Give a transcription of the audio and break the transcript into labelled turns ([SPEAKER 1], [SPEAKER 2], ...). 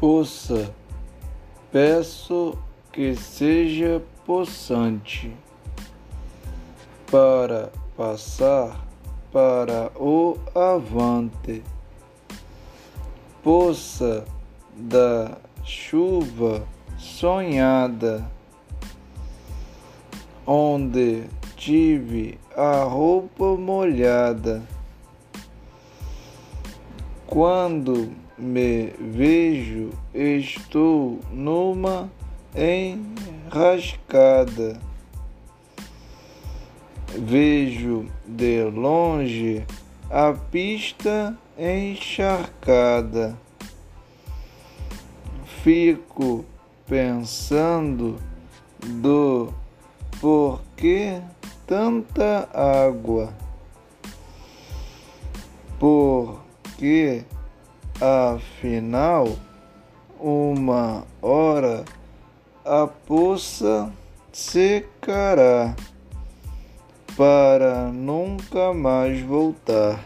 [SPEAKER 1] Poça, peço que seja possante para passar para o avante. Poça da chuva sonhada, onde tive a roupa molhada. Quando me vejo, estou numa enrascada. Vejo de longe a pista encharcada. Fico pensando do porquê tanta água. Porque Afinal, uma hora a poça secará para nunca mais voltar.